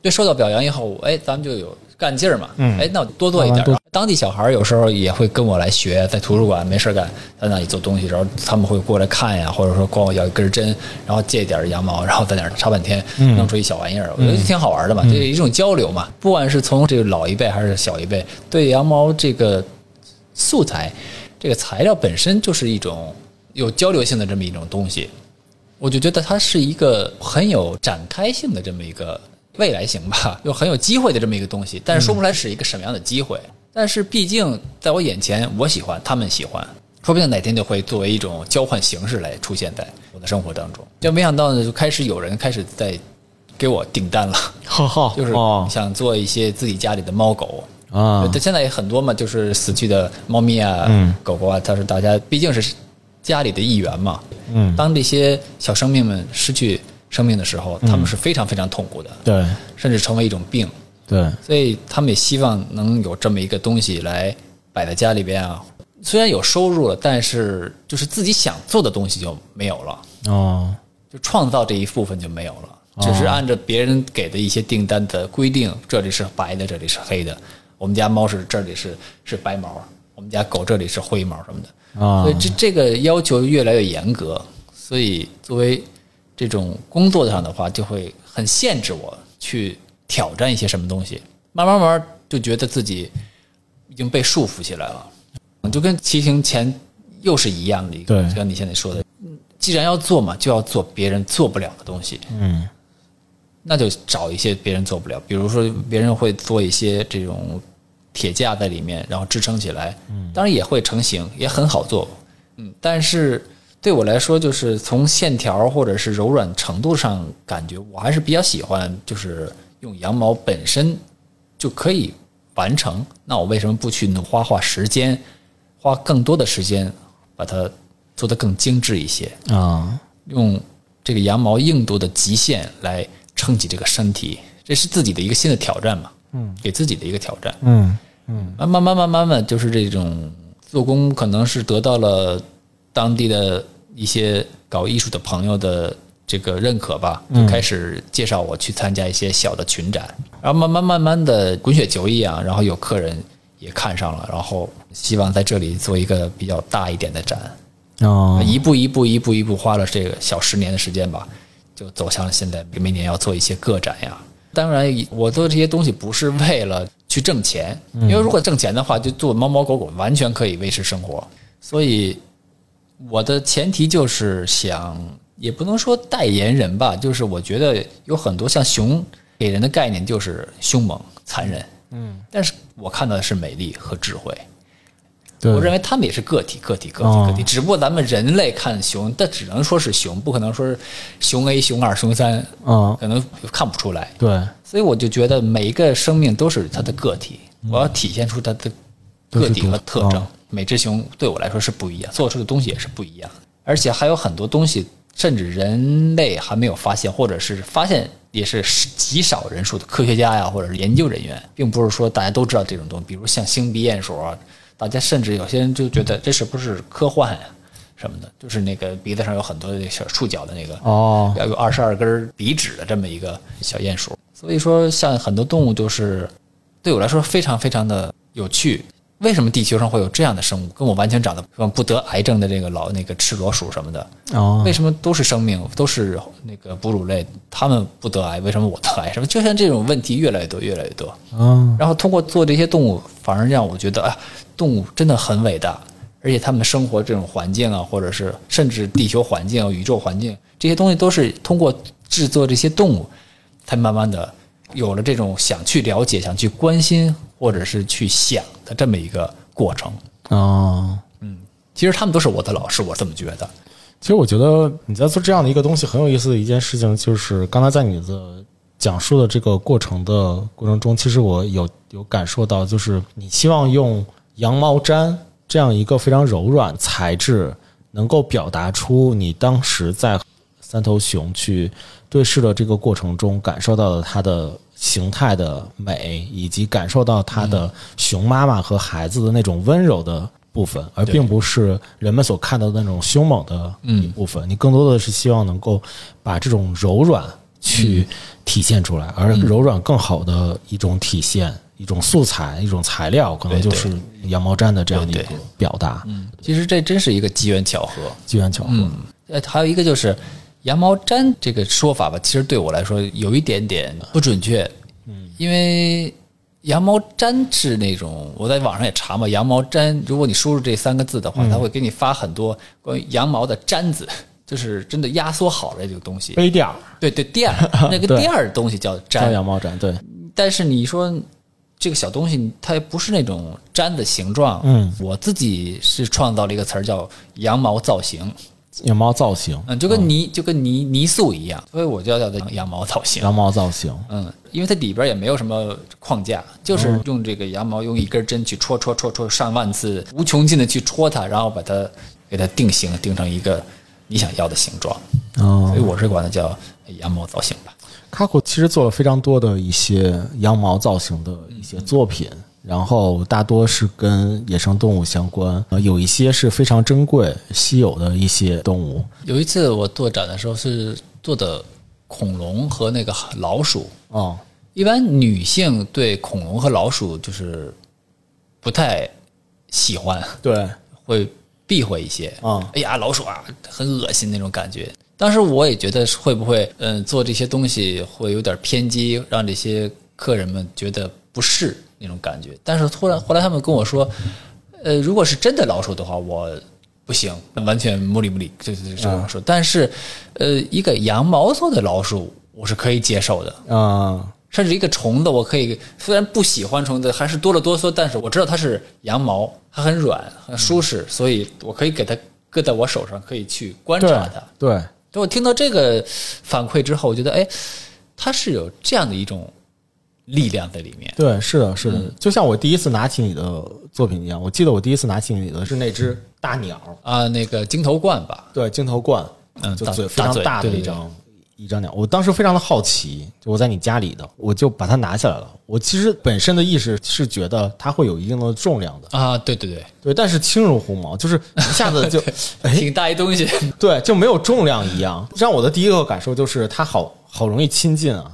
对，受到表扬以后，哎，咱们就有干劲儿嘛。嗯哎，那我多做一点。当地小孩儿有时候也会跟我来学，在图书馆没事儿干，在那里做东西，然后他们会过来看呀，或者说管我要一根针，然后借一点儿羊毛，然后在那儿插半天，弄出一小玩意儿，我觉得挺好玩的嘛，这是一种交流嘛。不管是从这个老一辈还是小一辈，对羊毛这个素材，这个材料本身就是一种有交流性的这么一种东西，我就觉得它是一个很有展开性的这么一个未来型吧，又很有机会的这么一个东西，但是说不出来是一个什么样的机会。但是毕竟在我眼前，我喜欢，他们喜欢，说不定哪天就会作为一种交换形式来出现在我的生活当中。就没想到呢，就开始有人开始在给我订单了，就是哦想做一些自己家里的猫狗。啊对，现在也很多嘛，就是死去的猫咪啊、嗯狗狗啊，它是大家毕竟是家里的一员嘛。嗯当这些小生命们失去生命的时候，他们是非常非常痛苦的，对。甚至成为一种病。对。所以他们也希望能有这么一个东西来摆在家里边啊。虽然有收入了，但是就是自己想做的东西就没有了，哦。就创造这一部分就没有了，只是按照别人给的一些订单的规定，这里是白的，这里是黑的。我们家猫是这里是是白毛，我们家狗这里是灰毛什么的。啊所以这这个要求越来越严格，所以作为这种工作上的话，就会很限制我去挑战一些什么东西。慢慢慢慢就觉得自己已经被束缚起来了，就跟骑行前又是一样的一个，对。就像你现在说的，既然要做嘛，就要做别人做不了的东西。嗯。那就找一些别人做不了，比如说别人会做一些这种铁架在里面，然后支撑起来，当然也会成型，也很好做，嗯，但是对我来说，就是从线条或者是柔软程度上，感觉我还是比较喜欢，就是用羊毛本身就可以完成。那我为什么不去花花时间，花更多的时间把它做得更精致一些？啊用这个羊毛硬度的极限来撑起这个身体，这是自己的一个新的挑战嘛？嗯，给自己的一个挑战。嗯慢慢慢慢慢慢，就是这种做工，可能是得到了当地的一些搞艺术的朋友的这个认可吧，就开始介绍我去参加一些小的群展，然后慢慢慢慢的滚雪球一样，然后有客人也看上了，然后希望在这里做一个比较大一点的展。哦一步一步一步一步花了这个小十年的时间吧，就走向了现在每年要做一些个展呀。当然，我做这些东西不是为了去挣钱，因为如果挣钱的话，就做猫猫狗狗完全可以维持生活。所以我的前提就是想，也不能说代言人吧，就是我觉得有很多像熊给人的概念就是凶猛、残忍，嗯，但是我看到的是美丽和智慧。我认为他们也是个体，个体，个体，哦。个体。只不过咱们人类看熊，但只能说是熊，不可能说是熊 A、熊二、熊三，嗯可能看不出来。对。所以我就觉得每一个生命都是它的个体，我要体现出它的个体和特征。每只熊对我来说是不一样，做出的东西也是不一样，而且还有很多东西，甚至人类还没有发现，或者是发现也是极少人数的科学家呀，或者是研究人员，并不是说大家都知道这种东西。比如像星鼻鼹鼠啊，大家甚至有些人就觉得这是不是科幻呀、什么的，就是那个鼻子上有很多小触角的那个哦要有二十二根鼻指的这么一个小鼹鼠。所以说，像很多动物都是对我来说非常非常的有趣。为什么地球上会有这样的生物，跟我完全长得不得癌症的这个老那个赤裸鼠什么的？哦为什么都是生命，都是那个哺乳类，他们不得癌，为什么我得癌？什么？就像这种问题越来越多，越来越多。嗯然后通过做这些动物，反而让我觉得，啊，动物真的很伟大，而且它们生活这种环境啊，或者是甚至地球环境、宇宙环境这些东西，都是通过制作这些动物，才慢慢的有了这种想去了解、想去关心，或者是去想的这么一个过程。哦。其实他们都是我的老师，我这么觉得。其实我觉得你在做这样的一个东西很有意思的一件事情，就是刚才在你的讲述的这个过程的过程中，其实我有有感受到，就是你希望用羊毛毡这样一个非常柔软材质，能够表达出你当时在三头熊去对视的这个过程中感受到的它的形态的美，以及感受到它的熊妈妈和孩子的那种温柔的部分，而并不是人们所看到的那种凶猛的一部分。你更多的是希望能够把这种柔软去体现出来，而柔软更好的一种体现。一种素材，一种材料，可能就是羊毛毡的这样的一个表达，其实这真是一个机缘巧合。机缘巧合。嗯，呃，还有一个就是羊毛毡这个说法吧，其实对我来说有一点点不准确。嗯，因为羊毛毡是那种我在网上也查嘛，羊毛毡，如果你输入这三个字的话，它会给你发很多关于羊毛的毡子。就是真的压缩好了这个东西，杯垫儿对对垫儿，那个垫儿的东西叫叫毡，羊毛毡，对，但是你说这个小东西，它不是那种毡的形状。嗯，我自己是创造了一个词儿叫羊毛造型。羊毛造型，嗯，就跟泥、就跟泥泥塑一样，所以我就叫它羊毛造型。羊毛造型，嗯，因为它里边也没有什么框架，就是嗯用这个羊毛用一根针去戳戳戳戳上万次，无穷尽的去戳它，然后把它给它定型，定成一个你想要的形状。哦所以我是管它叫羊毛造型吧。卡库其实做了非常多的一些羊毛造型的一些作品，然后大多是跟野生动物相关，呃，有一些是非常珍贵、稀有的一些动物。有一次我做展的时候是做的恐龙和那个老鼠，哦，一般女性对恐龙和老鼠就是不太喜欢，对，会避讳一些。嗯哎呀，老鼠啊，很恶心那种感觉。当时我也觉得会不会，嗯，做这些东西会有点偏激，让这些客人们觉得不适那种感觉。但是突然后来他们跟我说，呃，如果是真的老鼠的话，我不行，完全木里木里，对对对，这样说。但是，呃，一个羊毛做的老鼠，我是可以接受的。嗯甚至一个虫子，我可以虽然不喜欢虫子，还是哆了哆嗦，但是我知道它是羊毛，它很软很舒适，所以我可以给它搁在我手上，可以去观察它。对，等我听到这个反馈之后，我觉得，哎，它是有这样的一种力量在里面。对，是的，是的，嗯。就像我第一次拿起你的作品一样，我记得我第一次拿起你的是那只大鸟，啊，那个金头冠吧，对，金头冠，嗯就嘴非常大的一张一张鸟。我当时非常的好奇，就我在你家里的，我就把它拿下来了。我其实本身的意识是觉得它会有一定的重量的，啊，对对对，对，但是轻如鸿毛，就是一下子就，哎，挺大一东西，对，就没有重量一样。让我的第一个感受就是它好好容易亲近啊，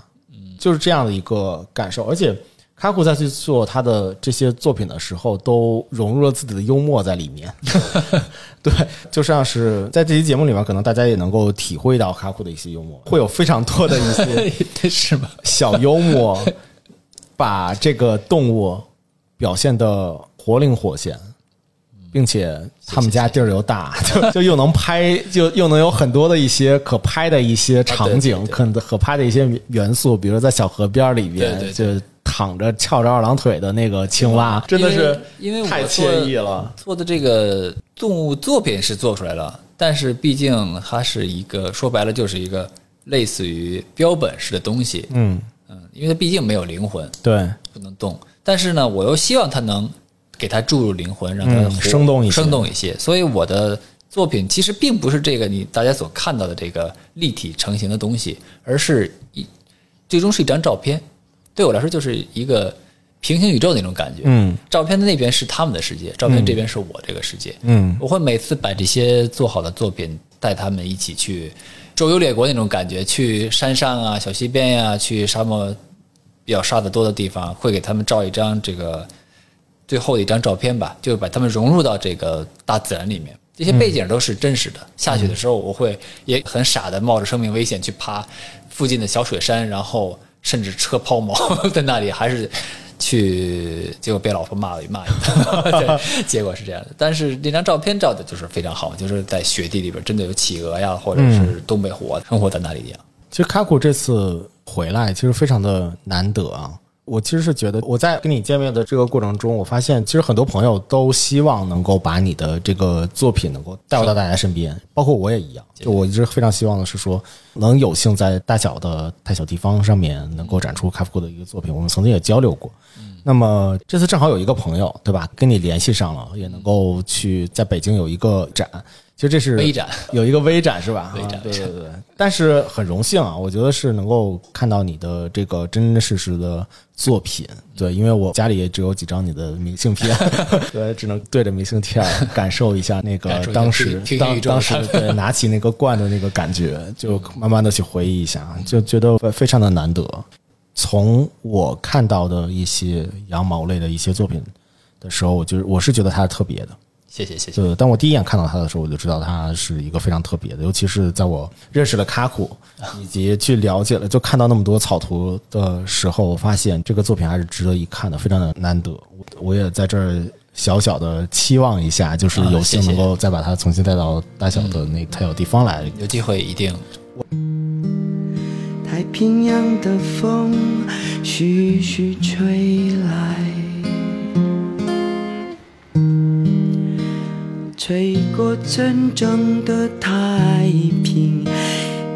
就是这样的一个感受。而且卡库在去做他的这些作品的时候，都融入了自己的幽默在里面。对，就像是在这期节目里面，可能大家也能够体会到卡库的一些幽默，会有非常多的一些 是吗？小幽默，把这个动物表现的活灵活现，并且他们家地儿又大，就就又能拍，就又能有很多的一些可拍的一些场景，可能可拍的一些元素，比如在小河边里边，就躺着翘着二郎腿的那个青蛙，真的是因为我太惬意了。做的这个动物作品是做出来了，但是毕竟它是一个说白了就是一个类似于标本式的东西，嗯，嗯，因为它毕竟没有灵魂，对，不能动。但是呢，我又希望它能给它注入灵魂，让它嗯生动一些生动一些。所以我的作品其实并不是这个你大家所看到的这个立体成型的东西，而是一最终是一张照片。对我来说，就是一个平行宇宙那种感觉。嗯照片的那边是他们的世界，照片这边是我这个世界。嗯我会每次把这些做好的作品带他们一起去周游列国那种感觉，去山上啊、小溪边呀、去沙漠比较沙子多的地方，会给他们照一张这个最后的一张照片吧，就把他们融入到这个大自然里面。这些背景都是真实的。下雪的时候，我会也很傻的冒着生命危险去爬附近的小雪山，然后甚至车抛锚在 那里，还是去，结果被老婆骂了一骂一顿。对，结果是这样的。但是那张照片照的就是非常好，就是在雪地里边真的有企鹅呀，或者是东北虎啊生活在那里一样。其实卡库这次回来其实非常的难得啊。我其实是觉得我在跟你见面的这个过程中，我发现其实很多朋友都希望能够把你的这个作品能够带回到大家身边，包括我也一样。就我一直非常希望的是说，能有幸在大小的太小地方上面能够展出卡夫库的一个作品。我们曾经也交流过。那么这次正好有一个朋友，对吧，跟你联系上了，也能够去在北京有一个展。其实这是微展有一个微展是吧？微展啊对对对。但是很荣幸啊，我觉得是能够看到你的这个真真实实的作品。对，因为我家里也只有几张你的明信片，对，只能对着明信片感受一下那个当时当当时 对拿起那个罐的那个感觉，就慢慢的去回忆一下，就觉得非常的难得。从我看到的一些羊毛类的一些作品的时候，我就是我是觉得它是特别的。谢谢谢谢。呃，当我第一眼看到它的时候，我就知道它是一个非常特别的，尤其是在我认识了卡库，以及去了解了，就看到那么多草图的时候，我发现这个作品还是值得一看的，非常的难得。我我也在这儿小小的期望一下，就是有幸能够再把它重新带到大小的那太小地方来。有机会一定太平洋的风徐徐吹来，吹过真正的太平，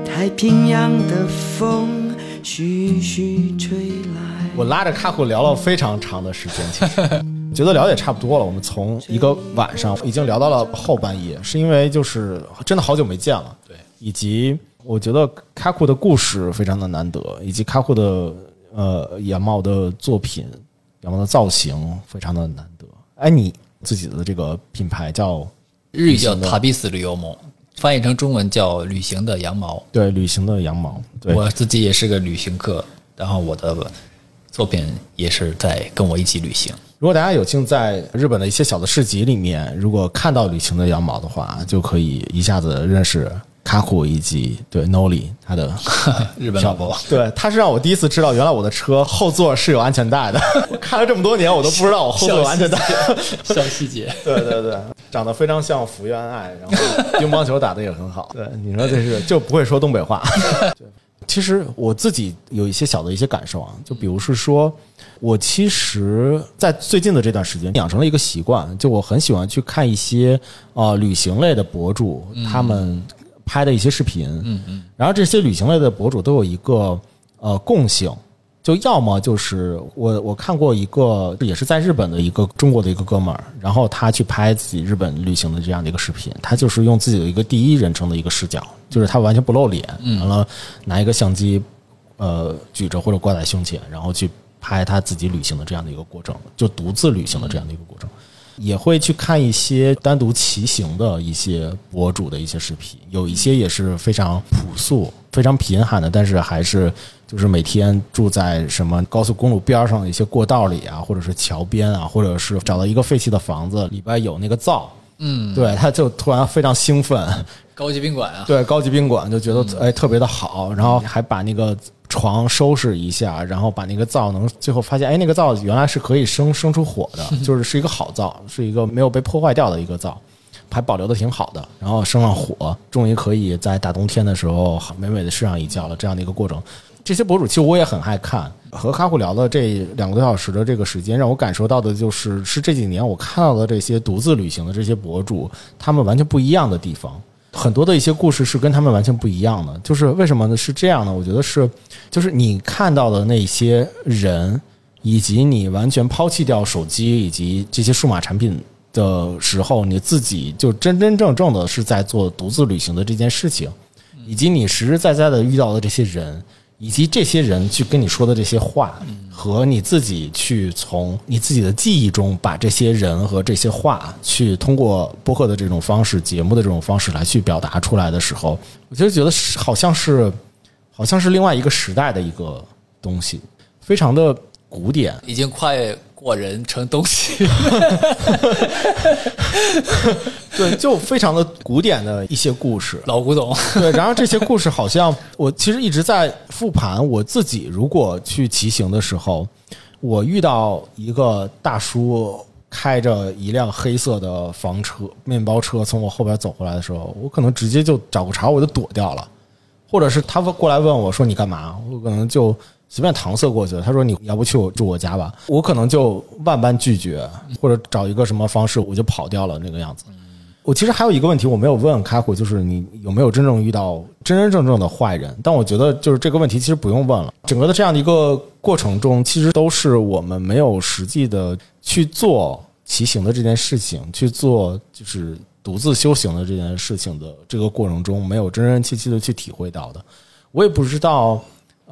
太平洋的风徐徐吹来。我拉着卡库聊了非常长的时间，其实 觉得聊得也差不多了。我们从一个晚上已经聊到了后半夜，是因为就是真的好久没见了，对，以及我觉得卡库的故事非常的难得，以及卡库的呃羊毛的作品、羊毛的造型非常的难得。哎，你自己的这个品牌叫日语叫塔比斯旅游梦，翻译成中文叫旅行的羊毛。对旅行的羊毛，对，我自己也是个旅行客，然后我的作品也是在跟我一起旅行。如果大家有幸在日本的一些小的市集里面，如果看到旅行的羊毛的话，就可以一下子认识卡库以及对 Noli 他的 日本老婆，对，他是让我第一次知道，原来我的车后座是有安全带的。我开了这么多年，我都不知道我后座有安全带。小细节，对对 对，长得非常像福原爱，然后乒乓球打得也很好。对，你说这是 就不会说东北话。对，其实我自己有一些小的一些感受啊，就比如是说，我其实，在最近的这段时间养成了一个习惯，就我很喜欢去看一些呃旅行类的博主，他们。拍的一些视频，嗯嗯，然后这些旅行类的博主都有一个呃共性，就要么就是我我看过一个也是在日本的一个中国的一个哥们儿，然后他去拍自己日本旅行的这样的一个视频，他就是用自己的一个第一人称的一个视角，就是他完全不露脸，完了拿一个相机呃举着或者挂在胸前，然后去拍他自己旅行的这样的一个过程，就独自旅行的这样的一个过程。也会去看一些单独骑行的一些博主的一些视频，有一些也是非常朴素、非常贫寒的，但是还是就是每天住在什么高速公路边上的一些过道里啊，或者是桥边啊，或者是找到一个废弃的房子里边有那个灶，嗯，对，他就突然非常兴奋，高级宾馆啊，对，高级宾馆就觉得哎特别的好，然后还把那个。床收拾一下，然后把那个灶能最后发现，哎，那个灶原来是可以生生出火的，就是是一个好灶，是一个没有被破坏掉的一个灶，还保留的挺好的。然后生上火，终于可以在大冬天的时候美美的睡上一觉了。这样的一个过程，这些博主其实我也很爱看。和卡虎聊的这两个多小时的这个时间，让我感受到的就是，是这几年我看到的这些独自旅行的这些博主，他们完全不一样的地方。很多的一些故事是跟他们完全不一样的，就是为什么呢？是这样的，我觉得是，就是你看到的那些人，以及你完全抛弃掉手机以及这些数码产品的时候，你自己就真真正正的是在做独自旅行的这件事情，以及你实实在在的遇到的这些人。以及这些人去跟你说的这些话，和你自己去从你自己的记忆中把这些人和这些话，去通过播客的这种方式、节目的这种方式来去表达出来的时候，我就觉得好像是，好像是另外一个时代的一个东西，非常的古典，已经快。过人成东西，对，就非常的古典的一些故事，老古董。对，然后这些故事好像我其实一直在复盘我自己，如果去骑行的时候，我遇到一个大叔开着一辆黑色的房车、面包车从我后边走过来的时候，我可能直接就找个茬我就躲掉了，或者是他过来问我说你干嘛，我可能就。随便搪塞过去了。他说：“你要不去我住我家吧？”我可能就万般拒绝，或者找一个什么方式，我就跑掉了那个样子。我其实还有一个问题我没有问开虎，就是你有没有真正遇到真真正正的坏人？但我觉得就是这个问题其实不用问了。整个的这样的一个过程中，其实都是我们没有实际的去做骑行的这件事情，去做就是独自修行的这件事情的这个过程中，没有真真切切的去体会到的。我也不知道。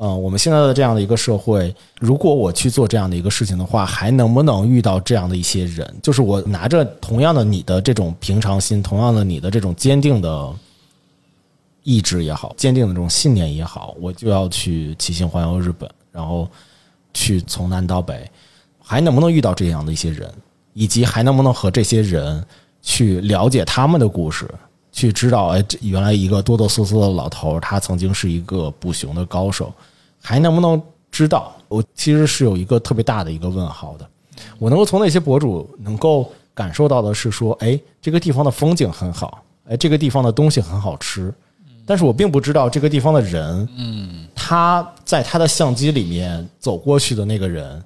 嗯，我们现在的这样的一个社会，如果我去做这样的一个事情的话，还能不能遇到这样的一些人？就是我拿着同样的你的这种平常心，同样的你的这种坚定的意志也好，坚定的这种信念也好，我就要去骑行环游日本，然后去从南到北，还能不能遇到这样的一些人，以及还能不能和这些人去了解他们的故事？去知道，哎，这原来一个哆哆嗦嗦的老头，他曾经是一个捕熊的高手，还能不能知道？我其实是有一个特别大的一个问号的。我能够从那些博主能够感受到的是说，哎，这个地方的风景很好，哎，这个地方的东西很好吃，但是我并不知道这个地方的人，嗯，他在他的相机里面走过去的那个人，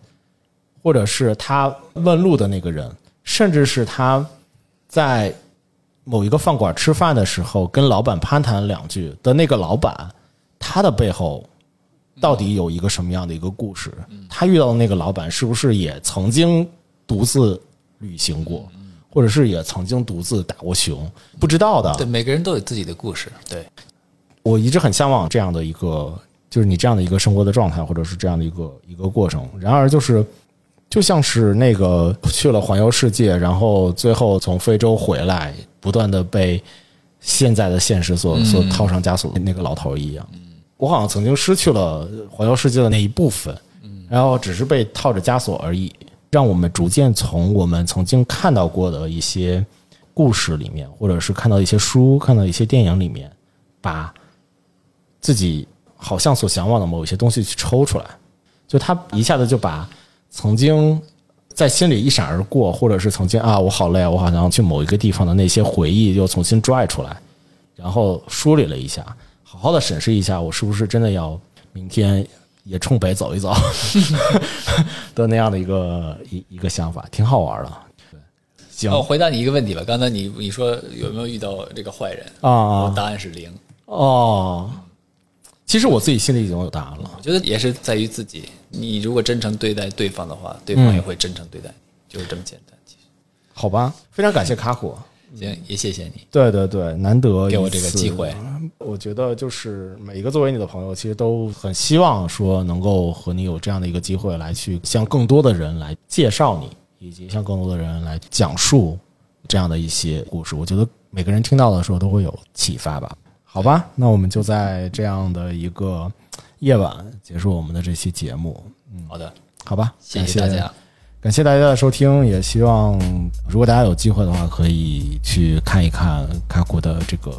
或者是他问路的那个人，甚至是他在。某一个饭馆吃饭的时候，跟老板攀谈两句的那个老板，他的背后到底有一个什么样的一个故事？他遇到的那个老板是不是也曾经独自旅行过，或者是也曾经独自打过熊？不知道的。对，每个人都有自己的故事。对，我一直很向往这样的一个，就是你这样的一个生活的状态，或者是这样的一个一个过程。然而，就是。就像是那个去了环游世界，然后最后从非洲回来，不断的被现在的现实所所套上枷锁的那个老头一样。我好像曾经失去了环游世界的那一部分，然后只是被套着枷锁而已，让我们逐渐从我们曾经看到过的一些故事里面，或者是看到一些书、看到一些电影里面，把自己好像所向往的某一些东西去抽出来，就他一下子就把曾经在心里一闪而过，或者是曾经啊我好累啊，我好想去某一个地方的那些回忆又重新拽出来，然后梳理了一下，好好的审视一下，我是不是真的要明天也冲北走一走 的那样的一个一一个想法，挺好玩的。对，行我回答你一个问题吧，刚才你你说有没有遇到这个坏人？啊我答案是零。哦，其实我自己心里已经有答案了。我觉得也是在于自己，你如果真诚对待对方的话，对方也会真诚对待你，就是这么简单。其实，好吧，非常感谢卡虎。行，也谢谢你。对对对，难得给我这个机会。我觉得就是每一个作为你的朋友，其实都很希望说能够和你有这样的一个机会，来去向更多的人来介绍你，以及向更多的人来讲述这样的一些故事。我觉得每个人听到的时候都会有启发吧。好吧，那我们就在这样的一个夜晚结束我们的这期节目。嗯好的，好吧，谢谢大家。感谢大家的收听，也希望如果大家有机会的话，可以去看一看卡库的这个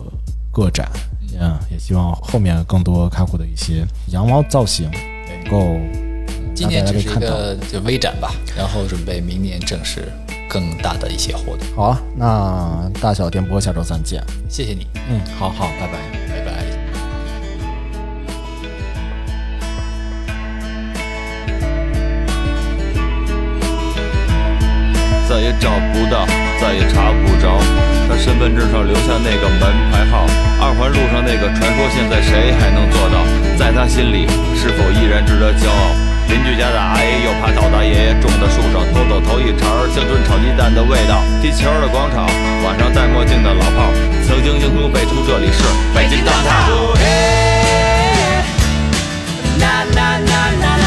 个展，嗯，也希望后面更多卡库的一些羊毛造型能够今年只是一。个就微展吧，然后准备明年正式更大的一些活动。好啊，那大小电波下周三见。谢谢你，嗯，好好，拜拜。拜拜。再也找不到，再也查不着他身份证上留下那个门牌号。二环路上那个传说，现在谁还能做到？在他心里，是否依然值得骄傲？邻居家的阿姨又怕倒大爷爷种的树上偷走头一茬儿乡村炒鸡蛋的味道。踢球的广场，晚上戴墨镜的老炮，曾经英雄辈出，这里是北京大套。na na na na na